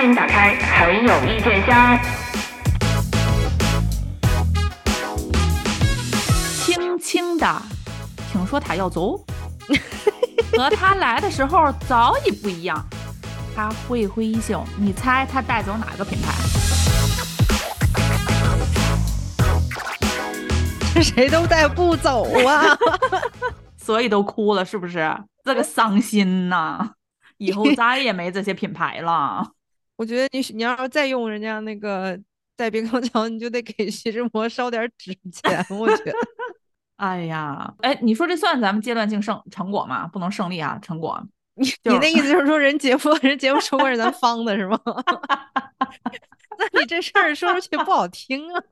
欢迎打开很有意见箱。轻轻的，听说他要走，和他来的时候早已不一样。他挥挥衣袖，你猜他带走哪个品牌？这谁都带不走啊！所以都哭了，是不是？这个伤心呐！以后再也没这些品牌了。我觉得你你要是再用人家那个带冰康桥，你就得给徐志摩烧点纸钱。我觉得，哎呀，哎，你说这算咱们阶段性胜成果吗？不能胜利啊，成果。你你那意思就是说，人节目人节目成果是咱方的是吗？那你这事儿说出去不好听啊。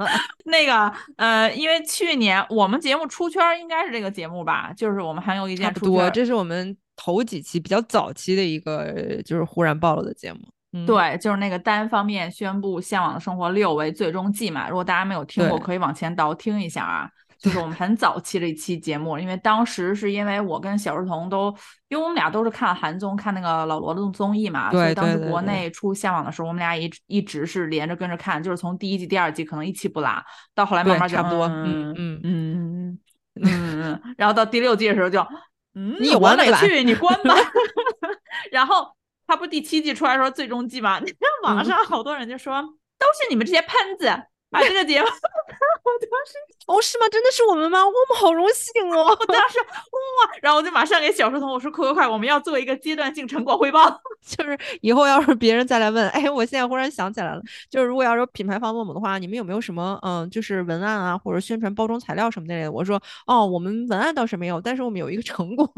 那个呃，因为去年我们节目出圈，应该是这个节目吧？就是我们还有一件出圈，这是我们头几期比较早期的一个，就是忽然暴露的节目。对，就是那个单方面宣布《向往的生活六》为最终季嘛。如果大家没有听过，可以往前倒听一下啊。就是我们很早期的一期节目，因为当时是因为我跟小儿童都，因为我们俩都是看韩综，看那个老罗的综艺嘛，所以当时国内出《向往》的时候，我们俩一一直是连着跟着看，就是从第一季、第二季可能一期不落，到后来慢慢差不多，嗯嗯嗯嗯嗯嗯，然后到第六季的时候就，嗯，你完没去，你关吧。然后他不第七季出来说最终季嘛，你看网上好多人就说，都是你们这些喷子。把这个节目，我当时哦是吗？真的是我们吗？我们好荣幸哦！我当时哇，然后我就马上给小书童我说：快快快，我们要做一个阶段性成果汇报。就是以后要是别人再来问，哎，我现在忽然想起来了，就是如果要是品牌方问我的话，你们有没有什么嗯，就是文案啊或者宣传包装材料什么之类的？我说哦，我们文案倒是没有，但是我们有一个成果。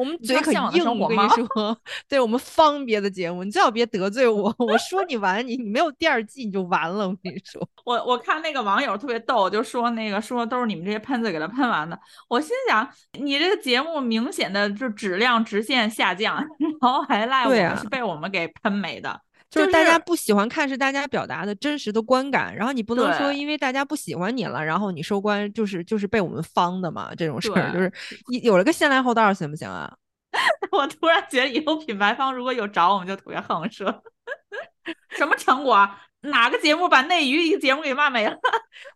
我们嘴可硬，我跟你说，对我们方别的节目，你最好别得罪我。我说你完，你你没有第二季你就完了。我跟你说，我我看那个网友特别逗，就说那个说都是你们这些喷子给他喷完的。我心想，你这个节目明显的就质量直线下降，然后还赖我们是被我们给喷没的。就是大家不喜欢看，是大家表达的真实的观感，然后你不能说因为大家不喜欢你了，然后你收官，就是就是被我们方的嘛，这种事儿就是有了个先来后到，行不行啊？我突然觉得以后品牌方如果有找我们，就特别横说，什么成果？哪个节目把内娱一个节目给骂没了？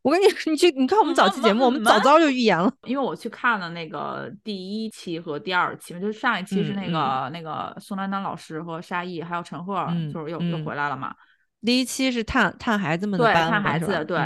我跟你说，你去你看我们早期节目，我们早 早就预言了，因为我去看了那个第一期和第二期嘛，就是上一期是那个那个宋丹丹老师和沙溢还有陈赫，就是又又回来了嘛。第一期是探探孩子们的班，探孩子，对。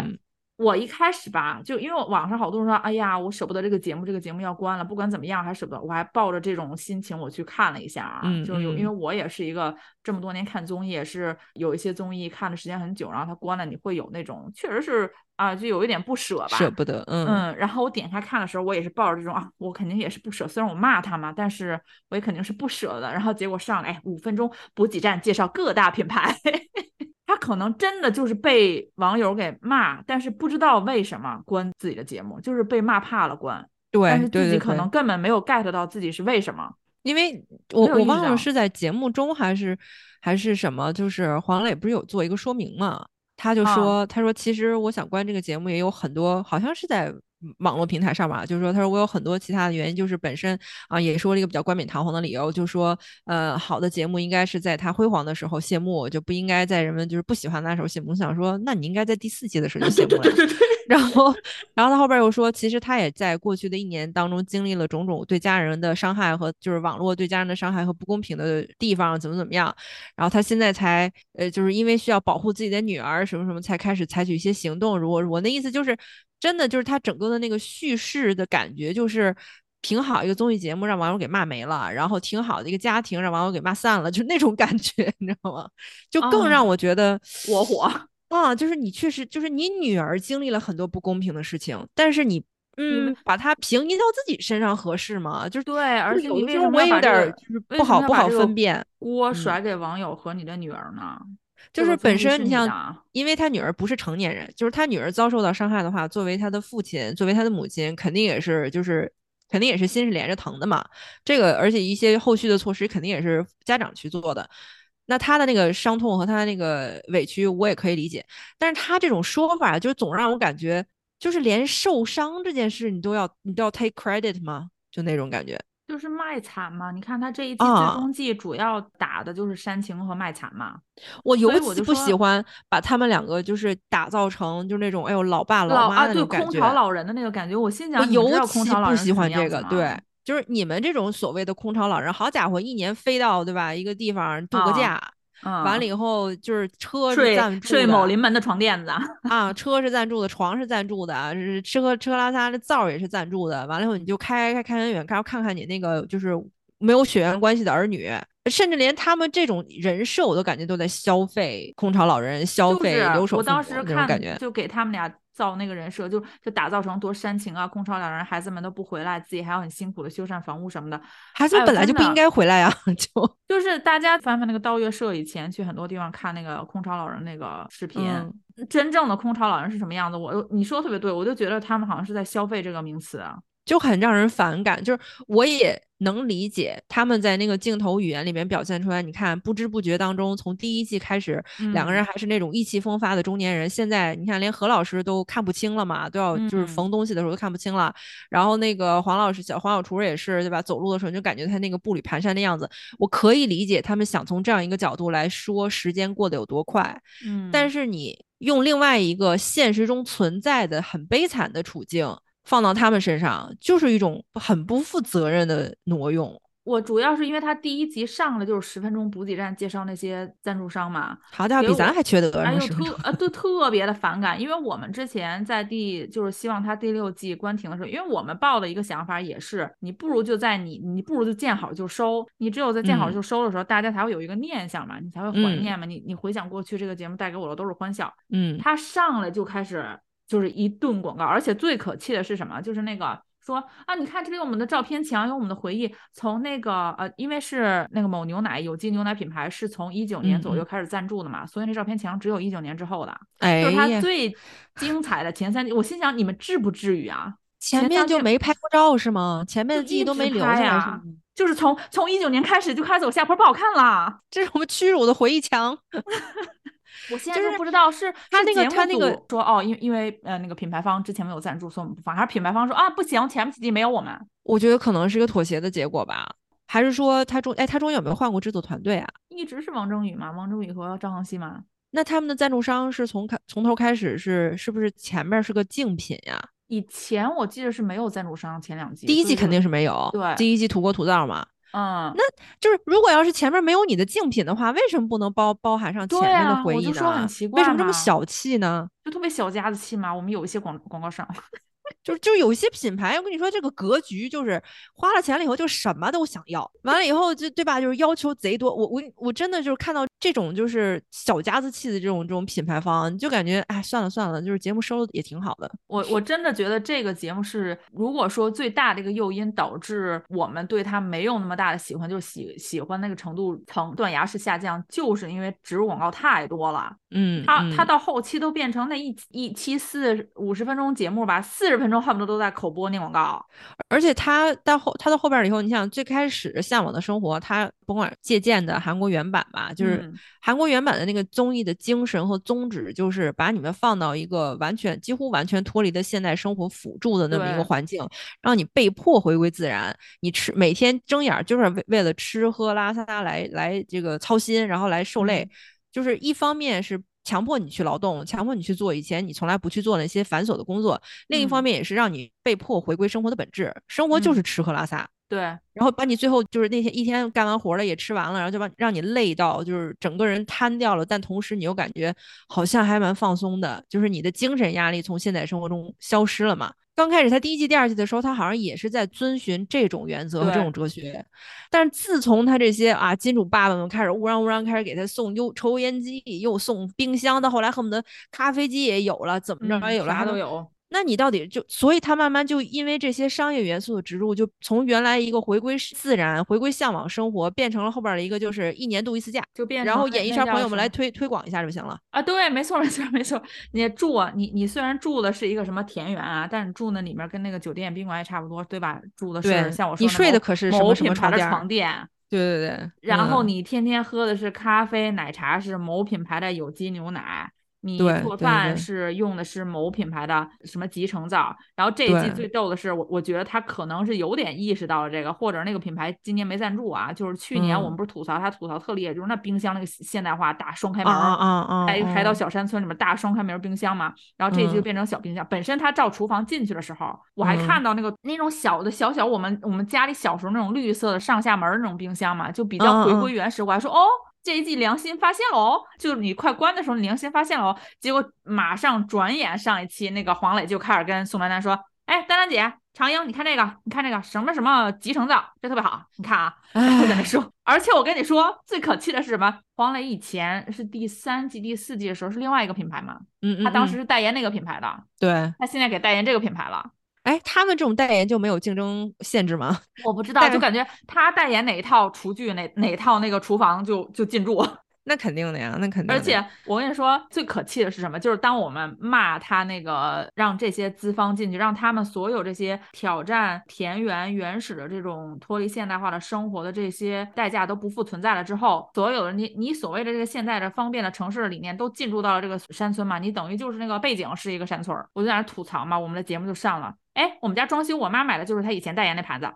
我一开始吧，就因为网上好多人说，哎呀，我舍不得这个节目，这个节目要关了，不管怎么样还舍不得，我还抱着这种心情我去看了一下啊，就是有，因为我也是一个这么多年看综艺，也是有一些综艺看的时间很久，然后它关了，你会有那种确实是啊，就有一点不舍吧，舍不得，嗯。嗯，然后我点开看的时候，我也是抱着这种啊，我肯定也是不舍，虽然我骂他嘛，但是我也肯定是不舍的，然后结果上来，哎，五分钟补给站介绍各大品牌。他可能真的就是被网友给骂，但是不知道为什么关自己的节目，就是被骂怕了关。对，但是自己可能根本没有 get 到自己是为什么，因为我我忘了是在节目中还是还是什么，就是黄磊不是有做一个说明嘛？他就说，他说其实我想关这个节目也有很多，好像是在。网络平台上吧，就是说，他说我有很多其他的原因，就是本身啊，也说了一个比较冠冕堂皇的理由，就是说，呃，好的节目应该是在它辉煌的时候谢幕，就不应该在人们就是不喜欢那时候谢幕。我想说，那你应该在第四季的时候就 谢幕了。然后，然后他后边又说，其实他也在过去的一年当中经历了种种对家人的伤害和就是网络对家人的伤害和不公平的地方，怎么怎么样。然后他现在才呃，就是因为需要保护自己的女儿什么什么，才开始采取一些行动。如果我那意思就是。真的就是他整个的那个叙事的感觉，就是挺好一个综艺节目，让网友给骂没了，然后挺好的一个家庭，让网友给骂散了，就那种感觉，你知道吗？就更让我觉得我火 啊！就是你确实就是你女儿经历了很多不公平的事情，但是你嗯，把它平移到自己身上合适吗？就是对，而且我也有点就是不好不好分辨，锅甩给网友和你的女儿呢？就是本身你像，因为他女儿不是成年人，就是他女儿遭受到伤害的话，作为他的父亲，作为他的母亲，肯定也是，就是肯定也是心是连着疼的嘛。这个，而且一些后续的措施肯定也是家长去做的。那他的那个伤痛和他那个委屈，我也可以理解。但是他这种说法，就总让我感觉，就是连受伤这件事，你都要你都要 take credit 吗？就那种感觉。就就是卖惨嘛。你看他这一季最终季主要打的就是煽情和卖惨嘛。我尤其不喜欢把他们两个就是打造成就是那种哎呦老爸老妈的那种感觉，空巢老人的那个感觉。我心想，我尤其不喜欢这个，对，就是你们这种所谓的空巢老人，好家伙，一年飞到对吧一个地方度个假。完了以后就是车是赞助睡某临门的床垫子啊，车是赞助的，床是赞助的，吃喝吃喝拉撒的灶也是赞助的。完了以后你就开开开远远，看看看你那个就是没有血缘关系的儿女，甚至连他们这种人设我都感觉都在消费空巢老人，消费留守我当时看感觉就给他们俩。造那个人设就就打造成多煽情啊，空巢老人，孩子们都不回来，自己还要很辛苦的修缮房屋什么的。孩子们本来就不应该回来啊，就就是大家翻翻那个道月社以前去很多地方看那个空巢老人那个视频，真正的空巢老人是什么样子？我你说的特别对，我就觉得他们好像是在消费这个名词。就很让人反感，就是我也能理解他们在那个镜头语言里面表现出来。你看，不知不觉当中，从第一季开始，两个人还是那种意气风发的中年人，现在你看，连何老师都看不清了嘛，都要就是缝东西的时候都看不清了。然后那个黄老师小黄小厨也是，对吧？走路的时候就感觉他那个步履蹒跚的样子。我可以理解他们想从这样一个角度来说时间过得有多快，嗯，但是你用另外一个现实中存在的很悲惨的处境。放到他们身上就是一种很不负责任的挪用。我主要是因为他第一集上来就是十分钟补给站介绍那些赞助商嘛，好家伙，比咱还缺德。哎呦，特呃都特别的反感，因为我们之前在第就是希望他第六季关停的时候，因为我们抱的一个想法也是，你不如就在你你不如就见好就收，你只有在见好就收的时候，大家才会有一个念想嘛，你才会怀念嘛，你你回想过去这个节目带给我的都是欢笑。嗯，他上来就开始。就是一顿广告，而且最可气的是什么？就是那个说啊，你看这里有我们的照片墙，有我们的回忆。从那个呃，因为是那个某牛奶有机牛奶品牌，是从一九年左右开始赞助的嘛，所以那照片墙只有一九年之后的。哎，就是它最精彩的前三集。我心想，你们至不至于啊？前面就没拍过照是吗？前面的记忆都没留下呀？就是从从一九年开始就开始走下坡，不好看了。这是我们屈辱的回忆墙。我现在就不知道是他那个他那个说哦，因因为呃那个品牌方之前没有赞助，所以我们不放。还是品牌方说啊不行，前面几季没有我们。我觉得可能是一个妥协的结果吧，还是说他中哎他中间有没有换过制作团队啊？一直是王正宇嘛，王正宇和张恒熙嘛。那他们的赞助商是从开从头开始是是不是前面是个竞品呀？以前我记得是没有赞助商，前两季第一季肯定是没有，对，第一季土锅土灶嘛。嗯，那就是如果要是前面没有你的竞品的话，为什么不能包包含上前面的回忆呢？为什么这么小气呢？就特别小家子气嘛。我们有一些广广告商。就就有一些品牌，我跟你说，这个格局就是花了钱了以后就什么都想要，完了以后就对吧？就是要求贼多。我我我真的就是看到这种就是小家子气的这种这种品牌方，就感觉哎算了算了，就是节目收的也挺好的。我我真的觉得这个节目是，如果说最大的一个诱因导致我们对它没有那么大的喜欢，就喜喜欢那个程度层断崖式下降，就是因为植入广告太多了。嗯，它它到后期都变成那一一期四五十分钟节目吧，四十分钟恨不得都在口播念广告。而且他到后他到后边以后，你想最开始《向往的生活》，他甭管借鉴的韩国原版吧，就是韩国原版的那个综艺的精神和宗旨，就是把你们放到一个完全几乎完全脱离的现代生活辅助的那么一个环境，让你被迫回归自然。你吃每天睁眼就是为为了吃喝拉撒来来这个操心，然后来受累。就是一方面是强迫你去劳动，强迫你去做以前你从来不去做那些繁琐的工作；另一方面也是让你被迫回归生活的本质，生活就是吃喝拉撒。对，然后把你最后就是那天一天干完活了也吃完了，然后就把让你累到就是整个人瘫掉了，但同时你又感觉好像还蛮放松的，就是你的精神压力从现代生活中消失了嘛。刚开始他第一季、第二季的时候，他好像也是在遵循这种原则和这种哲学。但是自从他这些啊金主爸爸们开始乌嚷乌嚷开始给他送又抽烟机又送冰箱，到后来恨不得咖啡机也有了，怎么着也有了，啥都有。那你到底就，所以他慢慢就因为这些商业元素的植入，就从原来一个回归自然、回归向往生活，变成了后边的一个就是一年度一次假，就变，然后演艺圈朋友们来推推广一下就行了啊。对，没错，没错，没错。你住，你你虽然住的是一个什么田园啊，但是住那里面跟那个酒店宾馆也差不多，对吧？住的是像我说你睡的可是什么什么床垫？对对对。然后你天天喝的是咖啡奶茶，是某品牌的有机牛奶。你做饭是用的是某品牌的什么集成灶。然后这一季最逗的是，我我觉得他可能是有点意识到了这个，或者那个品牌今年没赞助啊，就是去年我们不是吐槽他吐槽特厉害，就是那冰箱那个现代化大双开门，还还到小山村里面大双开门冰箱嘛。然后这一季就变成小冰箱，本身他照厨房进去的时候，我还看到那个那种小的小小我们我们家里小时候那种绿色的上下门那种冰箱嘛，就比较回归原始。我还说哦。这一季良心发现了哦，就是你快关的时候，你良心发现了哦。结果马上转眼上一期那个黄磊就开始跟宋丹丹说：“哎，丹丹姐，长英，你看这个，你看这个什么什么集成灶，这特别好，你看啊。”就在那说。而且我跟你说，最可气的是什么？黄磊以前是第三季、第四季的时候是另外一个品牌嘛，嗯嗯，他当时是代言那个品牌的，对，他现在给代言这个品牌了。哎，他们这种代言就没有竞争限制吗？我不知道，就感觉他代言哪一套厨具，哪哪套那个厨房就就进驻。那肯定的呀，那肯定。而且我跟你说，最可气的是什么？就是当我们骂他那个让这些资方进去，让他们所有这些挑战田园原始的这种脱离现代化的生活的这些代价都不复存在了之后，所有的你你所谓的这个现在的方便的城市的理念都进入到了这个山村嘛？你等于就是那个背景是一个山村，我就在那吐槽嘛，我们的节目就上了。哎，我们家装修，我妈买的就是她以前代言那盘子。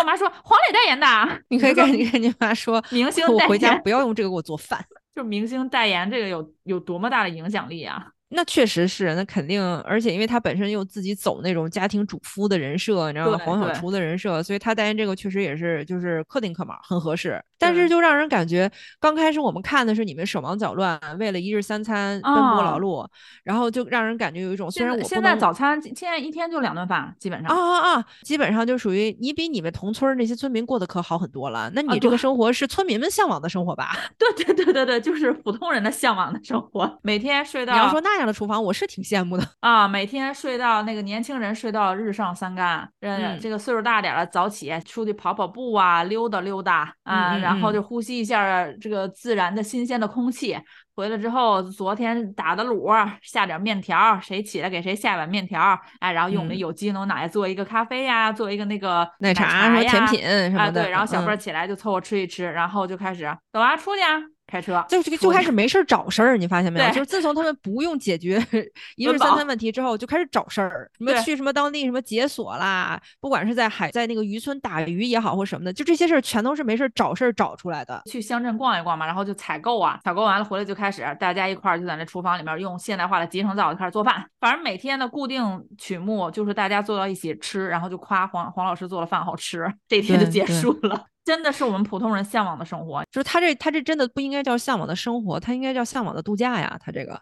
我妈说黄磊代言的，你可以跟你跟你妈说，明星我回家不要用这个给我做饭。就是明星代言这个有有多么大的影响力啊！那确实是，那肯定，而且因为他本身又自己走那种家庭主夫的人设，你知道吗？黄小厨的人设，所以他代言这个确实也是就是克定克码，很合适。但是就让人感觉，刚开始我们看的是你们手忙脚乱，为了一日三餐奔波劳碌，然后就让人感觉有一种虽然我现在早餐现在一天就两顿饭，基本上啊啊啊，基本上就属于你比你们同村那些村民过得可好很多了。那你这个生活是村民们向往的生活吧？对对对对对，就是普通人的向往的生活，每天睡到你要说那样的厨房，我是挺羡慕的啊。每天睡到那个年轻人睡到日上三竿，嗯，这个岁数大点了早起出去跑跑步啊，溜达溜达啊。然后就呼吸一下这个自然的新鲜的空气，回来之后，昨天打的卤，下点面条，谁起来给谁下碗面条，哎，然后用我们有机牛奶做一个咖啡呀，做一个那个奶茶呀、甜品什么的，对，然后小辈起来就凑合吃一吃，然后就开始走啊，出去啊。开车就就就开始没事儿找事儿，你发现没有？就是自从他们不用解决 一日三餐问题之后，就开始找事儿，什么去什么当地什么解锁啦，不管是在海在那个渔村打鱼也好或什么的，就这些事儿全都是没事儿找事儿找出来的。去乡镇逛一逛嘛，然后就采购啊，采购完了回来就开始大家一块儿就在那厨房里面用现代化的集成灶就开始做饭。反正每天的固定曲目就是大家坐到一起吃，然后就夸黄黄老师做的饭好吃，这一天就结束了。真的是我们普通人向往的生活，就是他这他这真的不应该叫向往的生活，他应该叫向往的度假呀。他这个，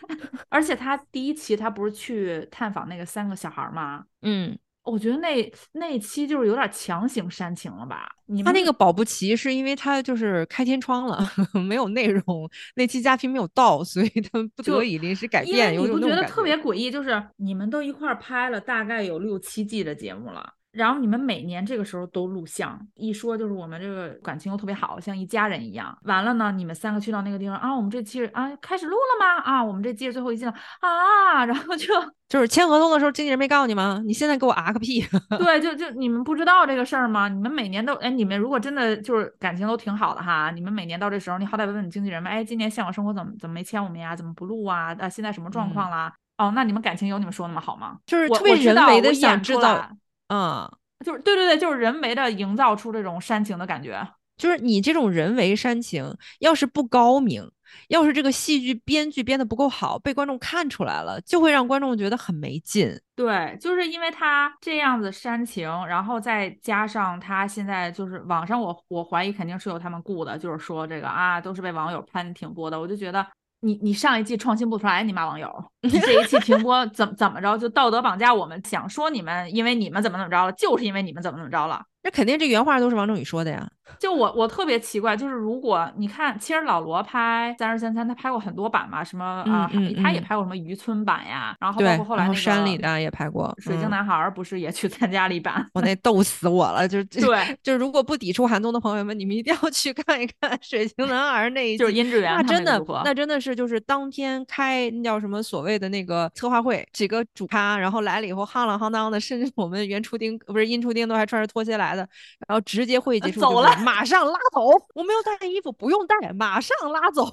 而且他第一期他不是去探访那个三个小孩吗？嗯，我觉得那那期就是有点强行煽情了吧？他那个保不齐是因为他就是开天窗了，没有内容，那期嘉宾没有到，所以他们不得已临时改变。你不觉得特别诡异？就是你们都一块拍了大概有六七季的节目了。然后你们每年这个时候都录像，一说就是我们这个感情又特别好，像一家人一样。完了呢，你们三个去到那个地方啊，我们这期啊开始录了吗？啊，我们这期是最后一季了啊，然后就 就是签合同的时候，经纪人没告诉你吗？你现在给我啊个屁！对，就就你们不知道这个事儿吗？你们每年都哎，你们如果真的就是感情都挺好的哈，你们每年到这时候，你好歹问问你经纪人吧，哎，今年向往生活怎么怎么没签我们呀？怎么不录啊？啊，现在什么状况啦？哦，那你们感情有你们说那么好吗？就是特别人为的想制造，嗯。就是对对对，就是人为的营造出这种煽情的感觉。就是你这种人为煽情，要是不高明，要是这个戏剧编剧编的不够好，被观众看出来了，就会让观众觉得很没劲。对，就是因为他这样子煽情，然后再加上他现在就是网上，我我怀疑肯定是有他们雇的，就是说这个啊，都是被网友喷挺多的。我就觉得你你上一季创新不出来，你骂网友。这一季停播怎怎么着就道德绑架我们？想说你们，因为你们怎么怎么着了，就是因为你们怎么怎么着了。那肯定这原话都是王正宇说的呀。就我我特别奇怪，就是如果你看，其实老罗拍《三十三餐》，他拍过很多版嘛，什么啊，他也拍过什么渔村版呀，然后包括后来那个山里的也拍过，水晶男孩不是也去参加了一版？我那逗死我了，就是对，就是如果不抵触寒冬的朋友们，你们一定要去看一看水晶男孩那一就是殷志源，那真的那真的是就是当天开那叫什么所谓的那个策划会，几个主咖，然后来了以后夯啷夯当的，甚至我们原初丁不是殷初丁都还穿着拖鞋来的，然后直接会议结束走了，马上拉走。我没有带衣服，不用带，马上拉走。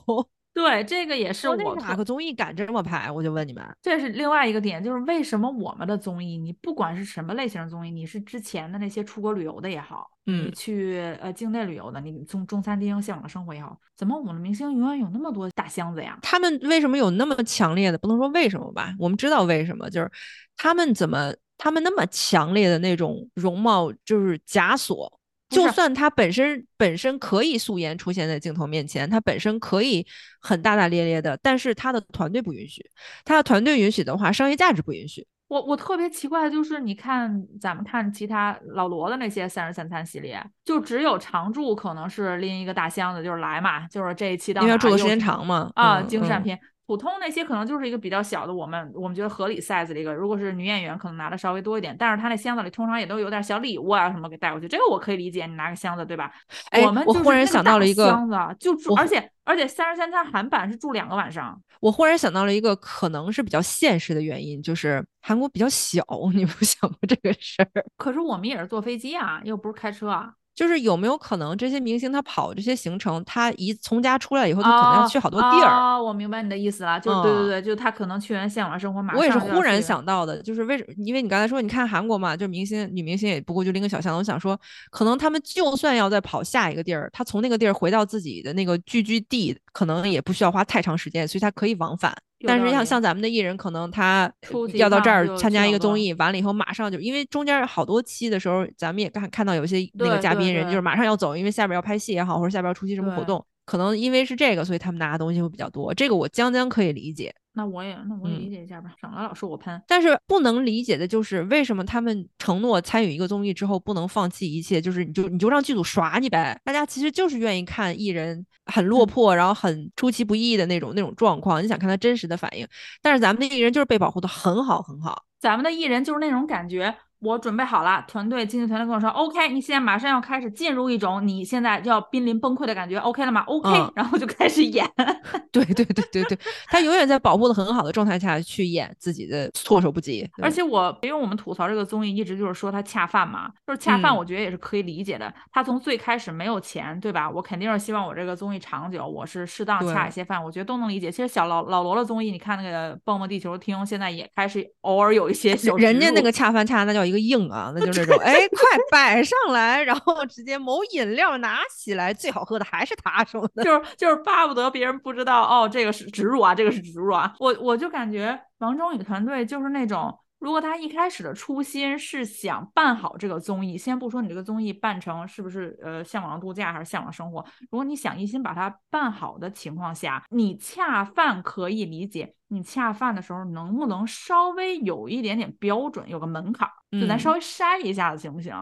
对，这个也是我哪个综艺敢这么拍？我就问你们，这是另外一个点，就是为什么我们的综艺，你不管是什么类型的综艺，你是之前的那些出国旅游的也好，嗯，去呃境内旅游的，你中中餐厅、向往的生活也好，怎么我们的明星永远有那么多大箱子呀？他们为什么有那么强烈的？不能说为什么吧，我们知道为什么，就是他们怎么他们那么强烈的那种容貌就是枷锁。就算他本身本身可以素颜出现在镜头面前，他本身可以很大大咧咧的，但是他的团队不允许。他的团队允许的话，商业价值不允许。我我特别奇怪的就是，你看咱们看其他老罗的那些三十三餐系列，就只有常驻可能是拎一个大箱子，就是来嘛，就是这一期当因为住的时间长嘛啊，精善片。普通那些可能就是一个比较小的，我们我们觉得合理 size 的一个。如果是女演员，可能拿的稍微多一点，但是她那箱子里通常也都有点小礼物啊什么给带过去，这个我可以理解。你拿个箱子，对吧？我们我忽然想到了一个箱子，就住，而且而且三十三餐韩版是住两个晚上。我忽然想到了一个可能是比较现实的原因，就是韩国比较小，你不想过这个事儿？可是我们也是坐飞机啊，又不是开车啊。就是有没有可能这些明星他跑这些行程，他一从家出来以后，他可能要去好多地儿。啊，我明白你的意思了，就对对对，就他可能去完向往生活，马上我也是忽然想到的，就是为什么？因为你刚才说，你看韩国嘛，就明星女明星也不过就拎个小箱子。我想说，可能他们就算要再跑下一个地儿，他从那个地儿回到自己的那个聚居地，可能也不需要花太长时间，所以他可以往返。但是像像咱们的艺人，可能他要到这儿参加一个综艺，完了以后马上就，因为中间好多期的时候，咱们也看看到有些那个嘉宾人就是马上要走，因为下边要拍戏也好，或者下边要出席什么活动，可能因为是这个，所以他们拿的东西会比较多。这个我将将可以理解。那我也那我也理解一下吧，省得老说我喷。但是不能理解的就是为什么他们承诺参与一个综艺之后不能放弃一切，就是你就你就让剧组耍你呗。大家其实就是愿意看艺人很落魄，然后很出其不意的那种那种状况，你想看他真实的反应。但是咱们的艺人就是被保护的很好很好，咱们的艺人就是那种感觉。我准备好了，团队经纪团队跟我说，OK，你现在马上要开始进入一种你现在要濒临崩溃的感觉，OK 了吗？OK，然后就开始演。对对对对对，他永远在保护的很好的状态下去演自己的措手不及。而且我，因为我们吐槽这个综艺一直就是说他恰饭嘛，就是恰饭，我觉得也是可以理解的。他从最开始没有钱，对吧？我肯定是希望我这个综艺长久，我是适当恰一些饭，我觉得都能理解。其实小老老罗的综艺，你看那个蹦蹦地球厅，现在也开始偶尔有一些小人家那个恰饭恰那叫一个硬啊，那就是。这种哎，快摆上来，然后直接某饮料拿起来，最好喝的还是他什么的，就是就是巴不得别人不知道哦，这个是植入啊，这个是植入啊。我我就感觉王中宇团队就是那种，如果他一开始的初心是想办好这个综艺，先不说你这个综艺办成是不是呃向往度假还是向往生活，如果你想一心把它办好的情况下，你恰饭可以理解。你恰饭的时候能不能稍微有一点点标准，有个门槛，就咱稍微筛一下子行不行？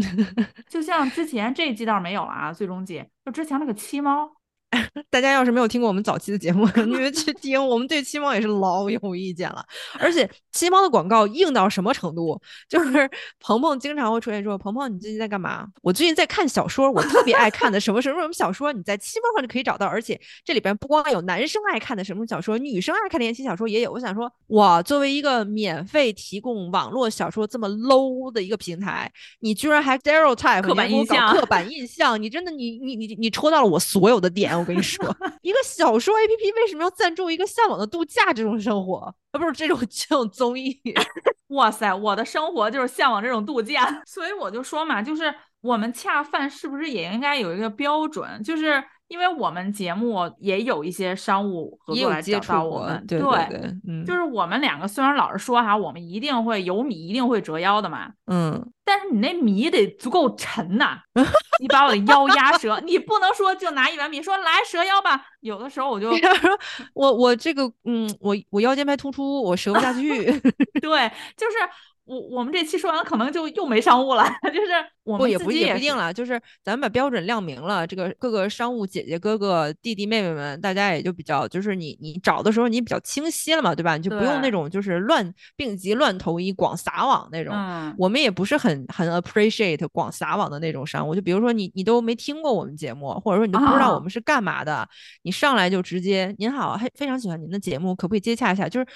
就像之前这一季倒是没有了啊，最终季就之前那个七猫。大家要是没有听过我们早期的节目，你们去听，我们对七猫也是老有意见了。而且七猫的广告硬到什么程度？就是 鹏鹏经常会出现说：“鹏鹏，你最近在干嘛？”我最近在看小说，我特别爱看的什么什么什么小说，你在七猫上就可以找到。而且这里边不光有男生爱看的什么小说，女生爱看的言情小说也有。我想说，哇，作为一个免费提供网络小说这么 low 的一个平台，你居然还 stereotype 刻板印象，刻板印象，你真的你你你你戳到了我所有的点。我跟你说，一个小说 A P P 为什么要赞助一个向往的度假这种生活？啊，不是这种 这种综艺？哇塞，我的生活就是向往这种度假，所以我就说嘛，就是我们恰饭是不是也应该有一个标准？就是。因为我们节目也有一些商务合作来找到我们，对对对，嗯，就是我们两个虽然老是说哈，我们一定会有米一定会折腰的嘛，嗯，但是你那米得足够沉呐，你把我的腰压折，你不能说就拿一碗米说来折腰吧，有的时候我就 说，我我这个嗯，我我腰间盘突出，我折不下去，对，就是。我我们这期说完可能就又没商务了，就是我们也不也不定了，就是咱们把标准亮明了，这个各个商务姐姐哥哥弟弟妹妹们，大家也就比较就是你你找的时候你比较清晰了嘛，对吧？你就不用那种就是乱病急乱投医广撒网那种。嗯。我们也不是很很 appreciate 广撒网的那种商务，就比如说你你都没听过我们节目，或者说你都不知道我们是干嘛的，你上来就直接您好，还非常喜欢您的节目，可不可以接洽一下？就是。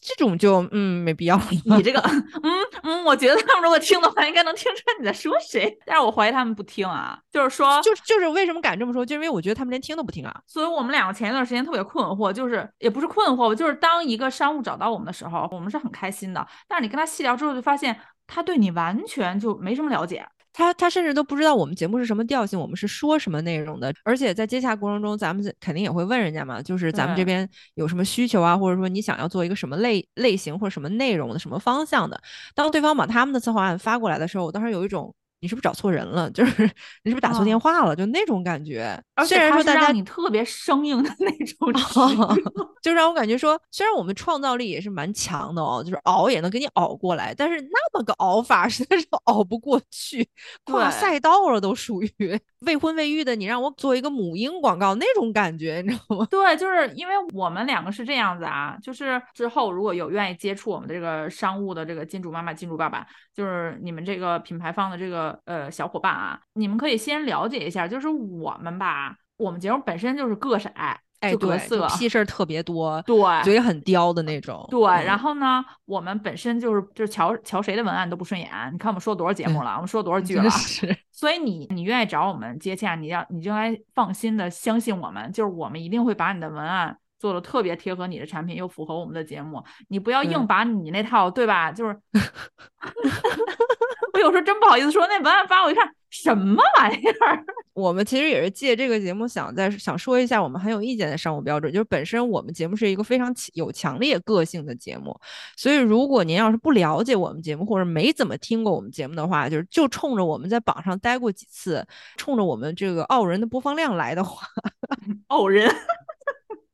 这种就嗯没必要。你这个嗯嗯，我觉得他们如果听的话，应该能听出来你在说谁。但是我怀疑他们不听啊，就是说，就就是为什么敢这么说，就因为我觉得他们连听都不听啊。所以我们两个前一段时间特别困惑，就是也不是困惑吧，就是当一个商务找到我们的时候，我们是很开心的。但是你跟他细聊之后，就发现他对你完全就没什么了解。他他甚至都不知道我们节目是什么调性，我们是说什么内容的，而且在接洽过程中，咱们肯定也会问人家嘛，就是咱们这边有什么需求啊，或者说你想要做一个什么类类型或者什么内容的什么方向的。当对方把他们的策划案发过来的时候，我当时有一种。你是不是找错人了？就是你是不是打错电话了？就那种感觉。虽然说大家你特别生硬的那种，就让我感觉说，虽然我们创造力也是蛮强的哦，就是熬也能给你熬过来，但是那么个熬法实在是 熬不过去，跨赛道了都属于未婚未育的。你让我做一个母婴广告那种感觉，你知道吗？对，就是因为我们两个是这样子啊，就是之后如果有愿意接触我们的这个商务的这个金主妈妈、金主爸爸，就是你们这个品牌方的这个。呃，小伙伴啊，你们可以先了解一下，就是我们吧，我们节目本身就是个色，哎，各色屁事儿特别多，对，嘴很刁的那种，对。然后呢，我们本身就是就是瞧瞧谁的文案都不顺眼，你看我们说多少节目了，我们说多少 句了，所以你你愿意找我们接洽，你要你就该放心的相信我们，就是我们一定会把你的文案做的特别贴合你的产品，又符合我们的节目，你不要硬把你那套，对吧？就是。我有时候真不好意思说，那文案发我一看，什么玩意儿？我们其实也是借这个节目，想在想说一下我们很有意见的商务标准。就是本身我们节目是一个非常有强烈个性的节目，所以如果您要是不了解我们节目，或者没怎么听过我们节目的话，就是就冲着我们在榜上待过几次，冲着我们这个傲人的播放量来的话，傲人。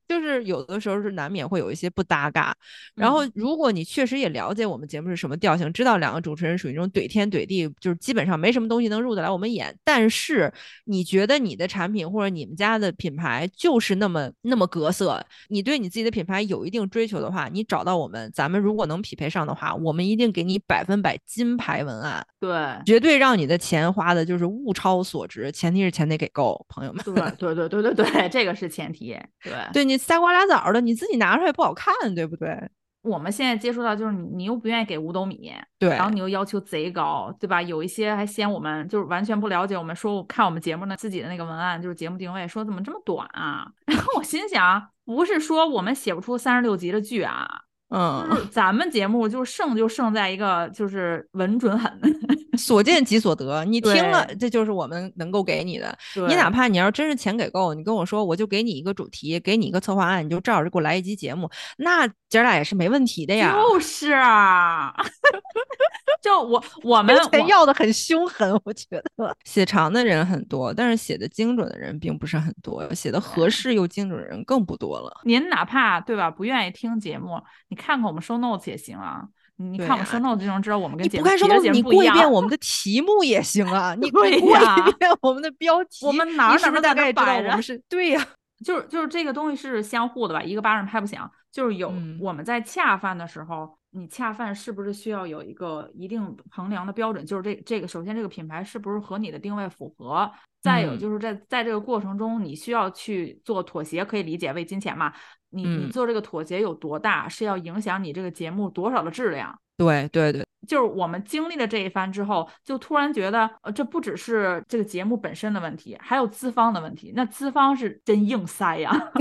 就是有的时候是难免会有一些不搭嘎，然后如果你确实也了解我们节目是什么调性，知道两个主持人属于那种怼天怼地，就是基本上没什么东西能入得来我们眼，但是你觉得你的产品或者你们家的品牌就是那么那么格色，你对你自己的品牌有一定追求的话，你找到我们，咱们如果能匹配上的话，我们一定给你百分百金牌文案，对，绝对让你的钱花的就是物超所值，前提是钱得给够，朋友们，对对对对对对，这个是前提，对。对你。仨瓜俩枣的，你自己拿出来不好看，对不对？我们现在接触到就是你，你又不愿意给五斗米，对，然后你又要求贼高，对吧？有一些还嫌我们就是完全不了解我们，说看我们节目呢自己的那个文案就是节目定位，说怎么这么短啊？然后我心想，不是说我们写不出三十六集的剧啊。嗯，就是咱们节目就胜就胜在一个就是稳准狠，所见即所得。你听了，这就是我们能够给你的。你哪怕你要真是钱给够，你跟我说，我就给你一个主题，给你一个策划案，你就照着给我来一集节目，那姐俩也是没问题的呀。就是啊，就我我们要的很凶狠，我觉得写长的人很多，但是写的精准的人并不是很多，写的合适又精准的人更不多了。您哪怕对吧，不愿意听节目，你。看看我们收 notes 也行啊，你看我们收 notes 就能知道我们跟节目别的节目不一样。你过一遍我们的题目也行啊，你 过一遍我们的标题，我们哪哪大概知道我们是对呀，就是就是这个东西是相互的吧，一个巴掌拍不响。就是有我们在恰饭的时候，你恰饭是不是需要有一个一定衡量的标准？就是这这个首先这个品牌是不是和你的定位符合？再有就是在在这个过程中，你需要去做妥协，可以理解为金钱嘛？你你做这个妥协有多大，是要影响你这个节目多少的质量？对对对，就是我们经历了这一番之后，就突然觉得，呃，这不只是这个节目本身的问题，还有资方的问题。那资方是真硬塞呀，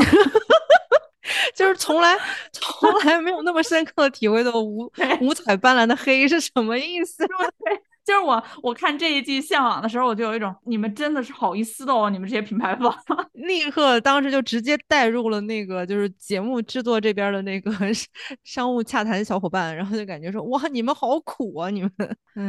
就是从来从来没有那么深刻的体会到五五彩斑斓的黑是什么意思。就是我，我看这一季《向往》的时候，我就有一种，你们真的是好意思的哦，你们这些品牌方，立刻当时就直接带入了那个就是节目制作这边的那个 商务洽谈小伙伴，然后就感觉说，哇，你们好苦啊，你们。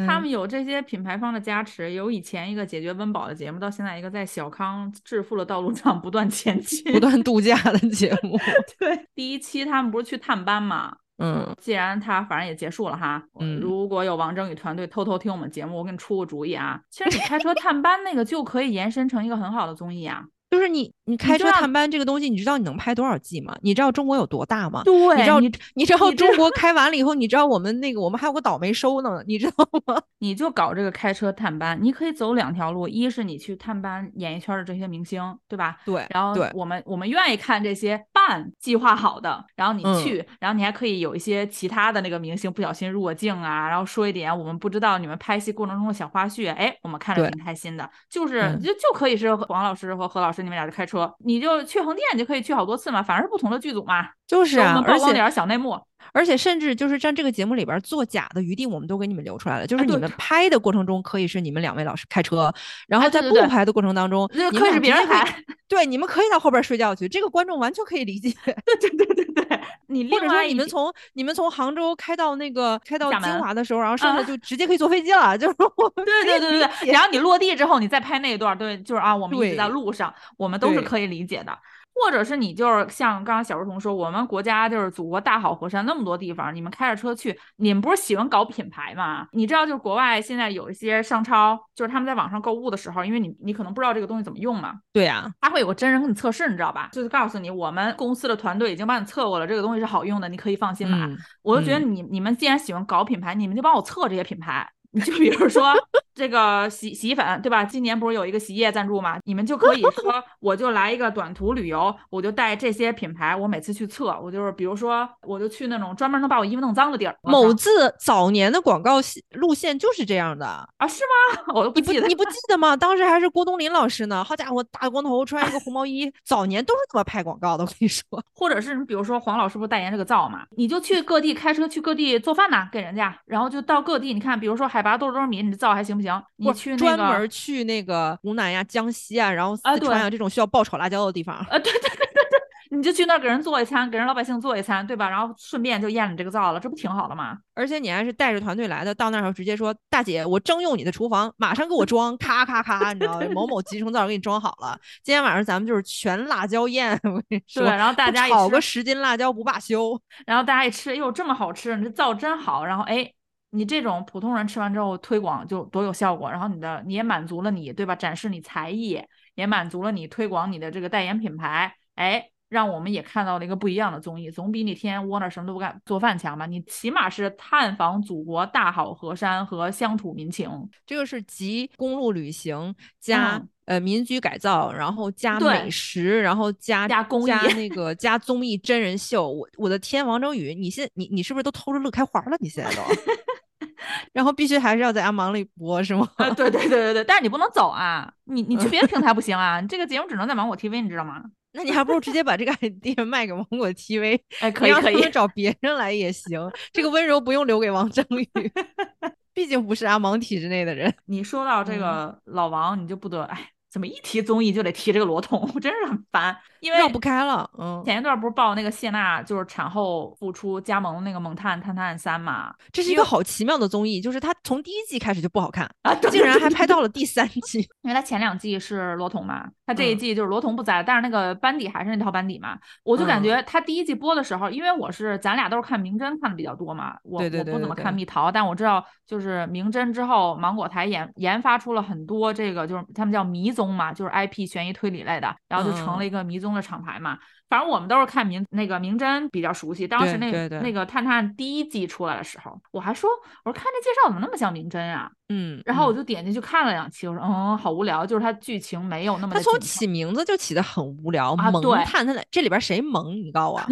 他们有这些品牌方的加持，有以前一个解决温饱的节目，到现在一个在小康致富的道路上 不断前进、不断度假的节目。对，第一期他们不是去探班吗？嗯，既然他反正也结束了哈，嗯，如果有王征宇团队偷偷听我们节目，我给你出个主意啊，其实你开车探班那个就可以延伸成一个很好的综艺啊，就是你你开车探班这个东西，你知道你能拍多少季吗？你知道中国有多大吗？对，你知道你你知道中国开完了以后，你知道我们那个我们还有个岛没收呢，你知道吗？你就搞这个开车探班，你可以走两条路，一是你去探班演艺圈的这些明星，对吧？对，然后我们我们愿意看这些半计划好的，然后你去，然后你还可以有一些其他的那个明星不小心入了镜啊，然后说一点我们不知道你们拍戏过程中的小花絮，哎，我们看着挺开心的，就是就就可以是王老师和何老师你们俩就开车，你就。去横店你就可以去好多次嘛，反而是不同的剧组嘛，就是啊，而且点小内幕，而且甚至就是在这个节目里边做假的余地，我们都给你们留出来了。就是你们拍的过程中可以是你们两位老师开车，然后在不拍的过程当中，可以是别人拍，对，你们可以到后边睡觉去，这个观众完全可以理解。对对对对对，你或者说你们从你们从杭州开到那个开到金华的时候，然后剩下就直接可以坐飞机了，就是我对对对对对，然后你落地之后，你再拍那一段，对，就是啊，我们一直在路上，我们都是可以理解的。或者是你就是像刚刚小儿童说，我们国家就是祖国大好河山那么多地方，你们开着车去，你们不是喜欢搞品牌吗？你知道就是国外现在有一些商超，就是他们在网上购物的时候，因为你你可能不知道这个东西怎么用嘛，对呀，他会有个真人给你测试，你知道吧？就是告诉你我们公司的团队已经帮你测过了，这个东西是好用的，你可以放心买。我就觉得你你们既然喜欢搞品牌，你们就帮我测这些品牌。你就比如说这个洗洗衣粉，对吧？今年不是有一个洗衣液赞助吗？你们就可以说，我就来一个短途旅游，我就带这些品牌，我每次去测，我就是比如说，我就去那种专门能把我衣服弄脏的地儿。某字早年的广告路线就是这样的啊？是吗？我都不记得，你不记得吗？当时还是郭冬临老师呢。好家伙，大光头，穿一个红毛衣，早年都是这么拍广告的。我跟你说，或者是你比如说黄老师不是代言这个皂嘛？你就去各地开车去各地做饭呐，给人家，然后就到各地，你看，比如说海拔多少多少米，你这灶还行不行？你去专门去那个湖南呀、江西啊，然后四川啊这种需要爆炒辣椒的地方啊，对对对对对，你就去那儿给人做一餐，给人老百姓做一餐，对吧？然后顺便就验了这个灶了，这不挺好的吗？而且你还是带着团队来的，到那儿直接说大姐，我征用你的厨房，马上给我 装，咔咔咔，你知道吗？某某集成灶给你装好了，今天晚上咱们就是全辣椒宴，我跟你说，对，然后大家炒个十斤辣椒不罢休，然后大家一吃，哟，这么好吃，你这灶真好，然后哎。你这种普通人吃完之后推广就多有效果，然后你的你也满足了你对吧？展示你才艺，也满足了你推广你的这个代言品牌，哎，让我们也看到了一个不一样的综艺，总比你天天窝那什么都不干做饭强吧？你起码是探访祖国大好河山和乡土民情，这个是集公路旅行加呃民居改造，然后加美食，然后加加公益，加那 个加综艺真人秀。我我的天，王征宇，你现你你是不是都偷着乐开花了？你现在都。然后必须还是要在阿芒里播是吗？对对对对对，但是你不能走啊，你你去别的平台不 行啊，你这个节目只能在芒果 TV，你知道吗？那你还不如直接把这个 idea 卖给芒果 TV，哎，可以可以找别人来也行，这个温柔不用留给王正宇，毕竟不是阿芒体制内的人。你说到这个老王，你就不得哎。怎么一提综艺就得提这个罗彤，我真是很烦，因为绕不开了。嗯，前一段不是报那个谢娜就是产后复出加盟那个《萌探探探三》嘛？这是一个好奇妙的综艺，就是它从第一季开始就不好看啊，竟然还拍到了第三季。因为它前两季是罗彤嘛，它这一季就是罗彤不在了，但是那个班底还是那套班底嘛。我就感觉它第一季播的时候，因为我是咱俩都是看明侦看的比较多嘛，我我不怎么看蜜桃，但我知道就是明侦之后，芒果台研研发出了很多这个就是他们叫迷踪嘛，就是 IP。悬疑推理类的，然后就成了一个迷踪的厂牌嘛。反正我们都是看明那个明侦比较熟悉。当时那那个探探第一季出来的时候，我还说我说看这介绍怎么那么像明侦啊？嗯，然后我就点进去看了两期，我说嗯，好无聊，就是它剧情没有那么。它从起名字就起的很无聊，萌探探这里边谁萌？你告诉我。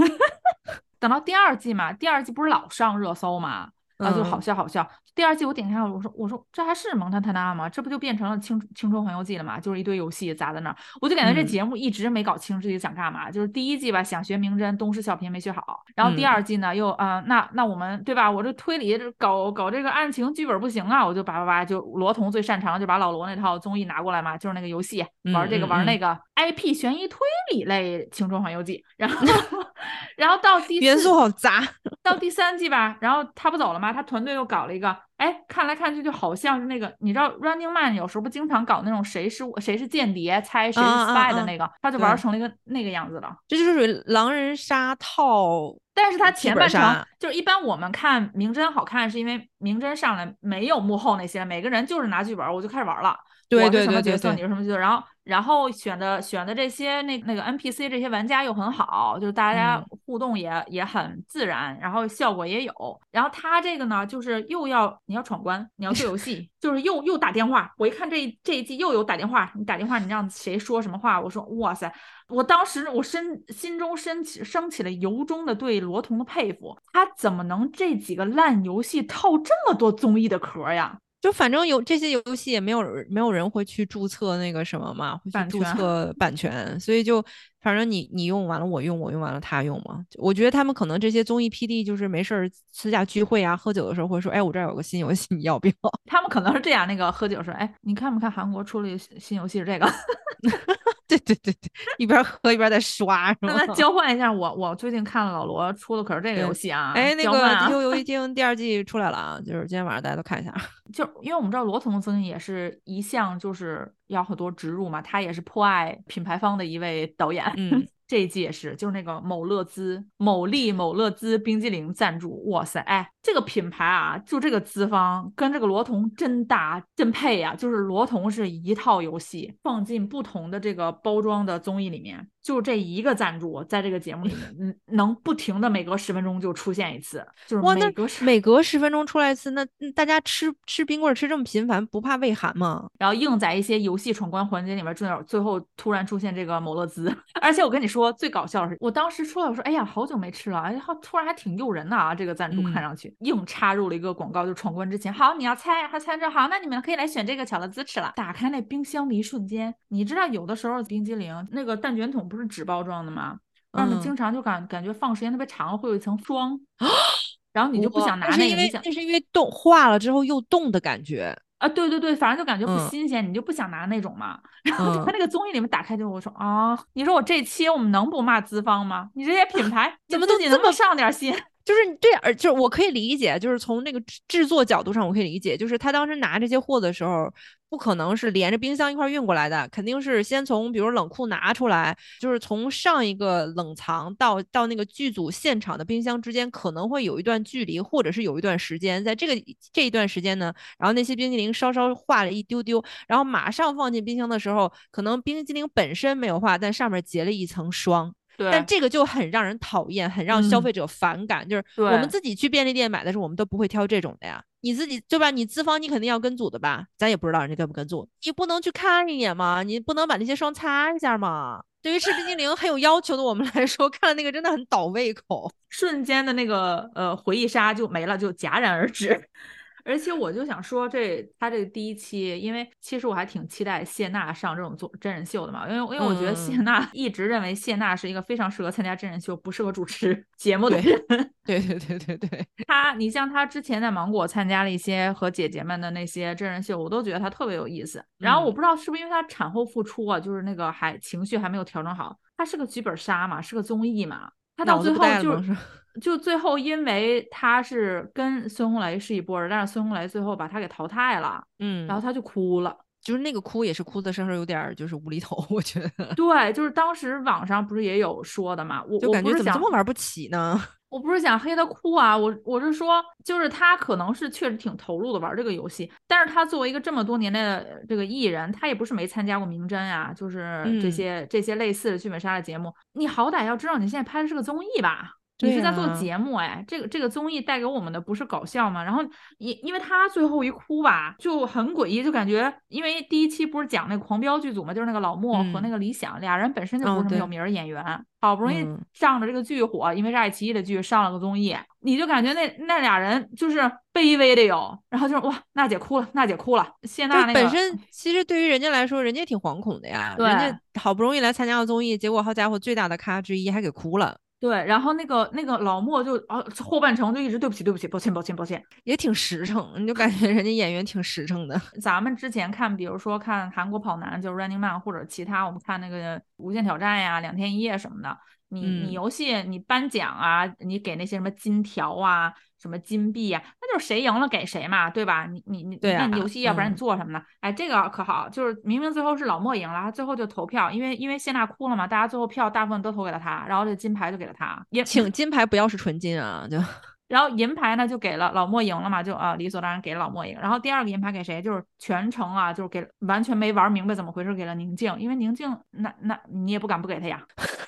等到第二季嘛，第二季不是老上热搜嘛？啊，就好笑好笑。第二季我点开了，我说我说这还是蒙探探案吗？这不就变成了青青春环游记了吗？就是一堆游戏砸在那儿，我就感觉这节目一直没搞清自己想干嘛。就是第一季吧，想学名侦，东施效颦没学好。然后第二季呢，又啊，那那我们对吧？我这推理这搞搞这个案情剧本不行啊，我就叭叭叭，就罗彤最擅长就把老罗那套综艺拿过来嘛，就是那个游戏玩这个玩那个 IP 悬疑推理类青春环游记。然后 然后到第元素好杂，到第三季吧，然后他不走了吗？他团队又搞了一个。哎，看来看去就好像是那个，你知道 Running Man 有时候不经常搞那种谁是谁是间谍，猜谁是 spy 的那个，他就玩成了一个那个样子了。这就是属于狼人杀套，但是他前半程就是一般我们看名侦好看，是因为名侦上来没有幕后那些，每个人就是拿剧本我就开始玩了。对对对对对，你是什么角色？然后。然后选的选的这些那那个 NPC 这些玩家又很好，就是大家互动也也很自然，然后效果也有。然后他这个呢，就是又要你要闯关，你要做游戏，就是又又打电话。我一看这这一季又有打电话，你打电话你让谁说什么话？我说哇塞！我当时我身心中升起升起了由衷的对罗彤的佩服，他怎么能这几个烂游戏套这么多综艺的壳呀？就反正有这些游戏也没有没有人会去注册那个什么嘛，会去注册版权，所以就反正你你用完了我用，我用完了他用嘛。我觉得他们可能这些综艺 PD 就是没事儿私下聚会啊，喝酒的时候会说，哎，我这儿有个新游戏，你要不要？他们可能是这样，那个喝酒说，哎，你看没看韩国出了新游戏是这个。对对对对，一边喝一边在刷，是吗？那 交换一下，我我最近看了老罗出的可是这个游戏啊，哎，那个《地球游戏厅》第二季出来了啊，就是今天晚上大家都看一下。就因为我们知道罗彤曾经也是一向就是要很多植入嘛，他也是破爱品牌方的一位导演。嗯。这一季也是，就是那个某乐滋、某利、某乐滋冰激凌赞助，哇塞，哎，这个品牌啊，就这个资方跟这个罗彤真搭真配呀！就是罗彤是一套游戏放进不同的这个包装的综艺里面。就这一个赞助，在这个节目里面，嗯，能不停的每隔十分钟就出现一次，就是每隔每隔十分钟出来一次，那大家吃吃冰棍吃这么频繁，不怕胃寒吗？然后硬在一些游戏闯关环节里面，最最后突然出现这个某乐兹，而且我跟你说，最搞笑的是，我当时出来我说，哎呀，好久没吃了，哎，好，突然还挺诱人的啊，这个赞助看上去，硬插入了一个广告，就闯关之前，好，你要猜，他猜着，好，那你们可以来选这个巧乐兹吃了。打开那冰箱的一瞬间，你知道有的时候冰激凌那个蛋卷筒。不是纸包装的吗？外面经常就感感觉放时间特别长了，会有一层霜，然后你就不想拿那个。那是因为冻化了之后又冻的感觉啊！对对对，反正就感觉不新鲜，你就不想拿那种嘛。然后他那个综艺里面打开就我说啊，你说我这期我们能不骂资方吗？你这些品牌怎么都这么上点心？就是对，而就是我可以理解，就是从那个制作角度上，我可以理解，就是他当时拿这些货的时候，不可能是连着冰箱一块运过来的，肯定是先从比如冷库拿出来，就是从上一个冷藏到到那个剧组现场的冰箱之间可能会有一段距离，或者是有一段时间，在这个这一段时间呢，然后那些冰激凌稍稍化了一丢丢，然后马上放进冰箱的时候，可能冰激凌本身没有化，但上面结了一层霜。但这个就很让人讨厌，很让消费者反感。就是我们自己去便利店买的时候，我们都不会挑这种的呀。你自己对吧？你资方你肯定要跟组的吧？咱也不知道人家跟不跟组，你不能去看一眼吗？你不能把那些霜擦一下吗？对于吃冰激凌很有要求的我们来说，看了那个真的很倒胃口，瞬间的那个呃回忆杀就没了，就戛然而止。而且我就想说，这他这个第一期，因为其实我还挺期待谢娜上这种做真人秀的嘛，因为因为我觉得谢娜一直认为谢娜是一个非常适合参加真人秀、不适合主持节目的人。对对对对对，他，你像他之前在芒果参加了一些和姐姐们的那些真人秀，我都觉得他特别有意思。然后我不知道是不是因为他产后复出啊，就是那个还情绪还没有调整好，他是个剧本杀嘛，是个综艺嘛，他到最后就。就最后，因为他是跟孙红雷是一波的，但是孙红雷最后把他给淘汰了，嗯，然后他就哭了，就是那个哭也是哭的声声有点就是无厘头，我觉得。对，就是当时网上不是也有说的嘛，我就感觉怎么这么玩不起呢？我不是想黑他哭啊，我我是说，就是他可能是确实挺投入的玩这个游戏，但是他作为一个这么多年的这个艺人，他也不是没参加过名侦啊，就是这些这些类似的剧本杀的节目，你好歹要知道你现在拍的是个综艺吧。你是在做节目哎，这个这个综艺带给我们的不是搞笑吗？然后因因为他最后一哭吧，就很诡异，就感觉因为第一期不是讲那个狂飙剧组嘛，就是那个老莫和那个李想俩人本身就不是什么有名的演员，好不容易上着这个剧火，因为是爱奇艺的剧上了个综艺，你就感觉那那俩人就是卑微的有，然后就是哇，娜姐哭了，娜姐哭了，谢娜那本身其实对于人家来说，人家挺惶恐的呀，人家好不容易来参加个综艺，结果好家伙最大的咖之一还给哭了。对，然后那个那个老莫就啊后半程就一直对不起对不起，抱歉抱歉抱歉，也挺实诚，你就感觉人家演员挺实诚的。咱们之前看，比如说看韩国跑男，就是 Running Man，或者其他我们看那个无限挑战呀、两天一夜什么的，你你游戏你颁奖啊，你给那些什么金条啊。什么金币呀？那就是谁赢了给谁嘛，对吧？你你你，那你游戏要不然你做什么呢？哎，这个可好，就是明明最后是老莫赢了，他最后就投票，因为因为谢娜哭了嘛，大家最后票大部分都投给了他，然后这金牌就给了他。也请金牌不要是纯金啊，就 然后银牌呢就给了老莫赢了嘛，就啊理所当然给了老莫赢。然后第二个银牌给谁？就是全程啊，就是给完全没玩明白怎么回事，给了宁静，因为宁静那那你也不敢不给他呀。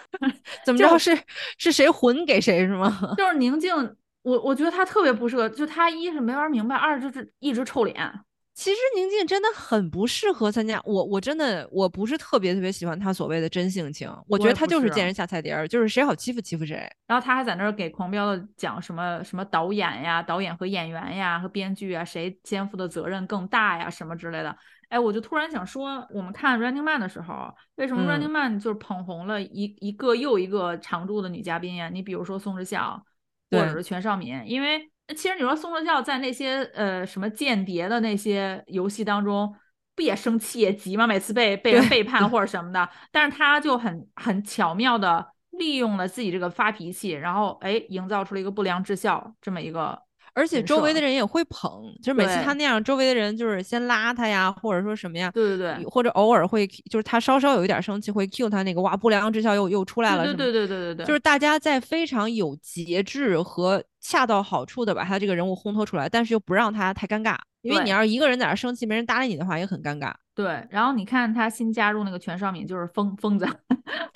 怎么着是是谁混给谁是吗？就是宁静。我我觉得他特别不适合，就他一是没玩明白，二就是一直臭脸。其实宁静真的很不适合参加，我我真的我不是特别特别喜欢他所谓的真性情，我觉得他就是见人下菜碟儿，就是谁好欺负欺负谁。然后他还在那儿给狂飙的讲什么什么导演呀、导演和演员呀和编剧啊，谁肩负的责任更大呀什么之类的。哎，我就突然想说，我们看 Running Man 的时候，为什么 Running Man 就是捧红了一一个又一个常驻的女嘉宾呀？你比如说宋智孝。或者是全少敏，因为其实你说宋仲孝在那些呃什么间谍的那些游戏当中，不也生气也急吗？每次被被人背 叛或者什么的，但是他就很很巧妙的利用了自己这个发脾气，然后哎，营造出了一个不良之效这么一个。而且周围的人也会捧，就是每次他那样，周围的人就是先拉他呀，或者说什么呀，对对对，或者偶尔会就是他稍稍有一点生气会 cue 他那个哇不良之效又又出来了，对对对对对对，就是大家在非常有节制和恰到好处的把他这个人物烘托出来，但是又不让他太尴尬，因为你要是一个人在那生气没人搭理你的话也很尴尬。对，然后你看他新加入那个全少敏就是疯疯子，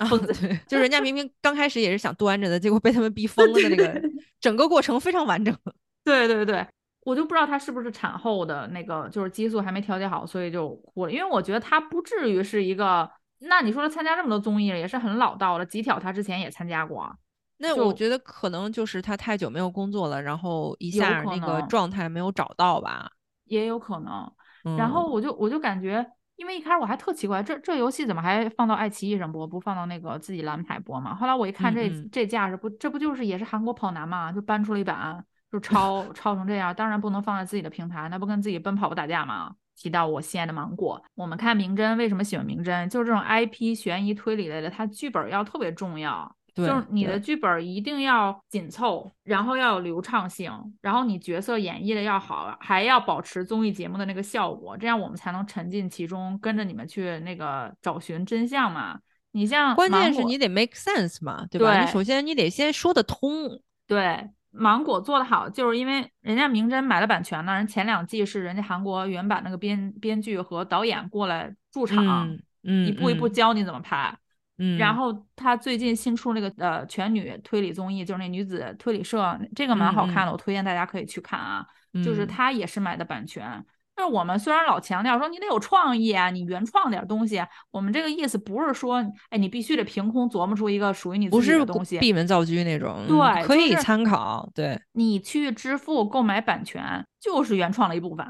疯子，就是人家明明刚开始也是想端着的，结果被他们逼疯了的那个整个过程非常完整。对对对，我就不知道他是不是产后的那个，就是激素还没调节好，所以就哭了。因为我觉得他不至于是一个，那你说他参加这么多综艺了，也是很老道了。极挑他之前也参加过，那我觉得可能就是他太久没有工作了，然后一下那个状态没有找到吧，也有可能。然后我就我就感觉，因为一开始我还特奇怪，这这游戏怎么还放到爱奇艺上播，不放到那个自己蓝牌播嘛？后来我一看这这架势，不这不就是也是韩国跑男嘛？就搬出了一版。就抄抄成这样，当然不能放在自己的平台，那不跟自己奔跑不打架吗？提到我心爱的芒果，我们看明侦为什么喜欢明侦？就是这种 IP 悬疑推理类的，它剧本要特别重要，就是你的剧本一定要紧凑，然后要有流畅性，然后你角色演绎的要好，还要保持综艺节目的那个效果，这样我们才能沉浸其中，跟着你们去那个找寻真相嘛。你像关键是你得 make sense 嘛，对吧？你首先你得先说得通，对。芒果做的好，就是因为人家明侦买了版权呢。人前两季是人家韩国原版那个编编剧和导演过来驻场，嗯，一步一步教你怎么拍。嗯，然后他最近新出那个呃全女推理综艺，就是那女子推理社，这个蛮好看的，我推荐大家可以去看啊。就是他也是买的版权。就是我们虽然老强调说你得有创意啊，你原创点东西。我们这个意思不是说，哎，你必须得凭空琢磨出一个属于你自己的东西，闭门造车那种。对，可以参考。对，你去支付购买版权，就是原创的一部分。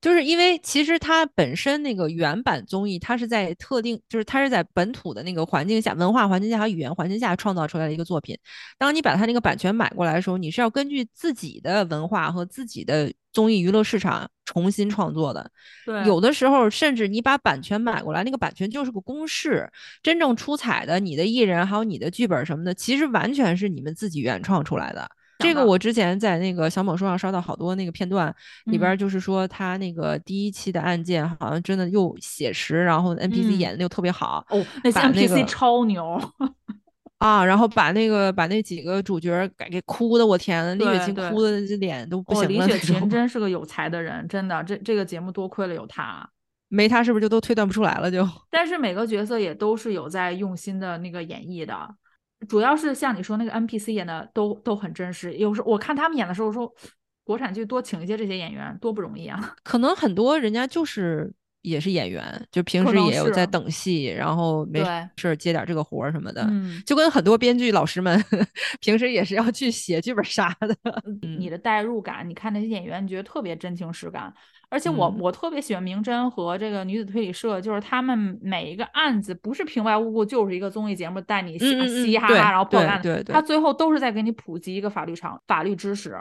就是因为其实它本身那个原版综艺，它是在特定，就是它是在本土的那个环境下、文化环境下和语言环境下创造出来的一个作品。当你把它那个版权买过来的时候，你是要根据自己的文化和自己的。综艺娱乐市场重新创作的，对，有的时候甚至你把版权买过来，那个版权就是个公式。真正出彩的，你的艺人还有你的剧本什么的，其实完全是你们自己原创出来的。这个我之前在那个小某书上刷到好多那个片段，里边就是说他那个第一期的案件好像真的又写实，然后 NPC 演的又特别好哦，那 NPC 超牛。啊，然后把那个把那几个主角给给哭的，我天，李雪琴哭的这脸都不行了。李雪琴真是个有才的人，真的，这这个节目多亏了有她，没她是不是就都推断不出来了？就，但是每个角色也都是有在用心的那个演绎的，主要是像你说那个 NPC 演的都都很真实。有时我看他们演的时候说，国产剧多请一些这些演员多不容易啊。可能很多人家就是。也是演员，就平时也有在等戏，然后没事接点这个活儿什么的，就跟很多编剧老师们 平时也是要去写剧本啥的。你的代入感，你看那些演员，你觉得特别真情实感。而且我我特别喜欢明侦和这个女子推理社，就是他们每一个案子不是平白无故就是一个综艺节目带你嘻嘻嘻哈哈，然后破案，对对，他最后都是在给你普及一个法律常法律知识。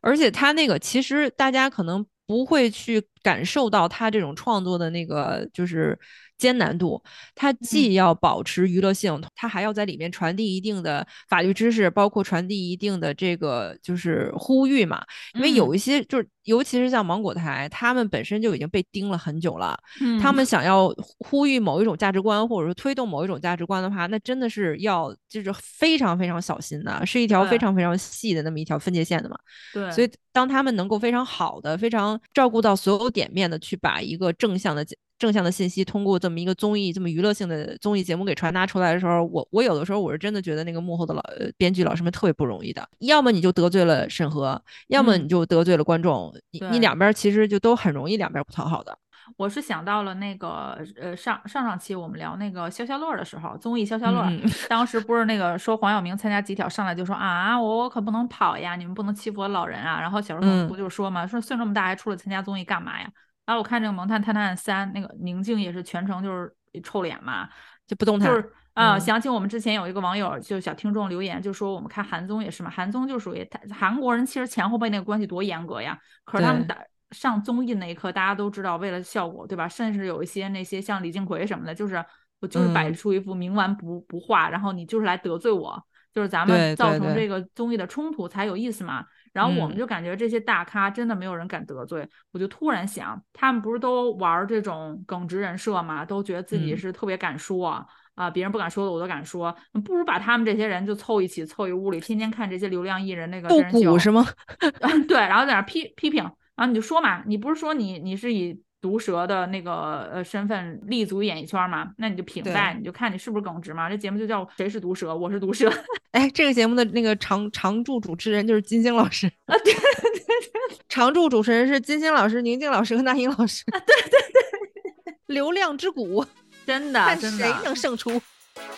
而且他那个其实大家可能。不会去感受到他这种创作的那个就是艰难度。它既要保持娱乐性，它还要在里面传递一定的法律知识，包括传递一定的这个就是呼吁嘛。因为有一些就是，尤其是像芒果台，他们本身就已经被盯了很久了。他们想要呼吁某一种价值观，或者说推动某一种价值观的话，那真的是要就是非常非常小心的，是一条非常非常细的那么一条分界线的嘛。对，所以当他们能够非常好的、非常照顾到所有点面的去把一个正向的正向的信息通过这么一个综艺、这么娱乐性的综艺节目给传达出来的时候，我我有的时候我是真的觉得那个幕后的老编剧老师们特别不容易的。要么你就得罪了审核，要么你就得罪了观众，你你两边其实就都很容易两边不讨好的。我是想到了那个呃上上上期我们聊那个消消乐的时候，综艺消消乐，当时不是那个说黄晓明参加集挑上来就说啊我我可不能跑呀，你们不能欺负我老人啊。然后小时候不就说嘛，说岁数这么大还出来参加综艺干嘛呀？然后我看这个《萌探探探三》，那个宁静也是全程就是臭脸嘛，就不动弹。就是啊，想起我们之前有一个网友就小听众留言就说我们看韩综也是嘛，韩综就属于韩国人其实前后辈那个关系多严格呀，可是他们打。上综艺那一刻，大家都知道为了效果，对吧？甚至有一些那些像李静奎什么的，就是我就是摆出一副冥顽不不化，然后你就是来得罪我，就是咱们造成这个综艺的冲突才有意思嘛。然后我们就感觉这些大咖真的没有人敢得罪。我就突然想，他们不是都玩这种耿直人设嘛？都觉得自己是特别敢说啊，别人不敢说的我都敢说。不如把他们这些人就凑一起，凑一屋里，天天看这些流量艺人那个真人秀是吗？对，然后在那批批评。然后你就说嘛，你不是说你你是以毒舌的那个呃身份立足于演艺圈嘛？那你就平淡，你就看你是不是耿直嘛。这节目就叫谁是毒舌，我是毒舌。哎，这个节目的那个常常驻主持人就是金星老师啊，对对对，常驻主持人是金星老师、宁静老师和那英老师啊。对对对，流量之谷，真的，看，谁能胜出？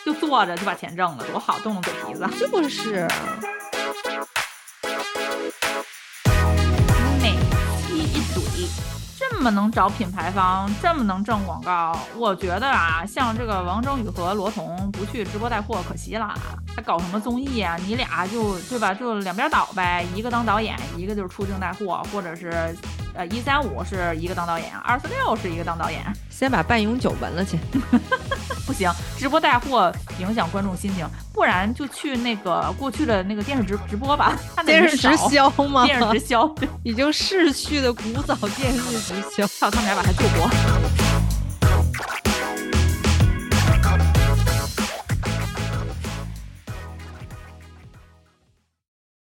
就坐着就把钱挣了，多好，动动嘴皮子。就是。这么能找品牌方，这么能挣广告，我觉得啊，像这个王征宇和罗彤不去直播带货可惜了，搞什么综艺啊？你俩就对吧？就两边倒呗，一个当导演，一个就是出镜带货，或者是。呃，一三五是一个当导演，二四六是一个当导演。先把半永久纹了去，不行，直播带货影响观众心情，不然就去那个过去的那个电视直直播吧。电视直销吗？电视直销，已经逝去的古早电视直销，靠他们俩把它救活。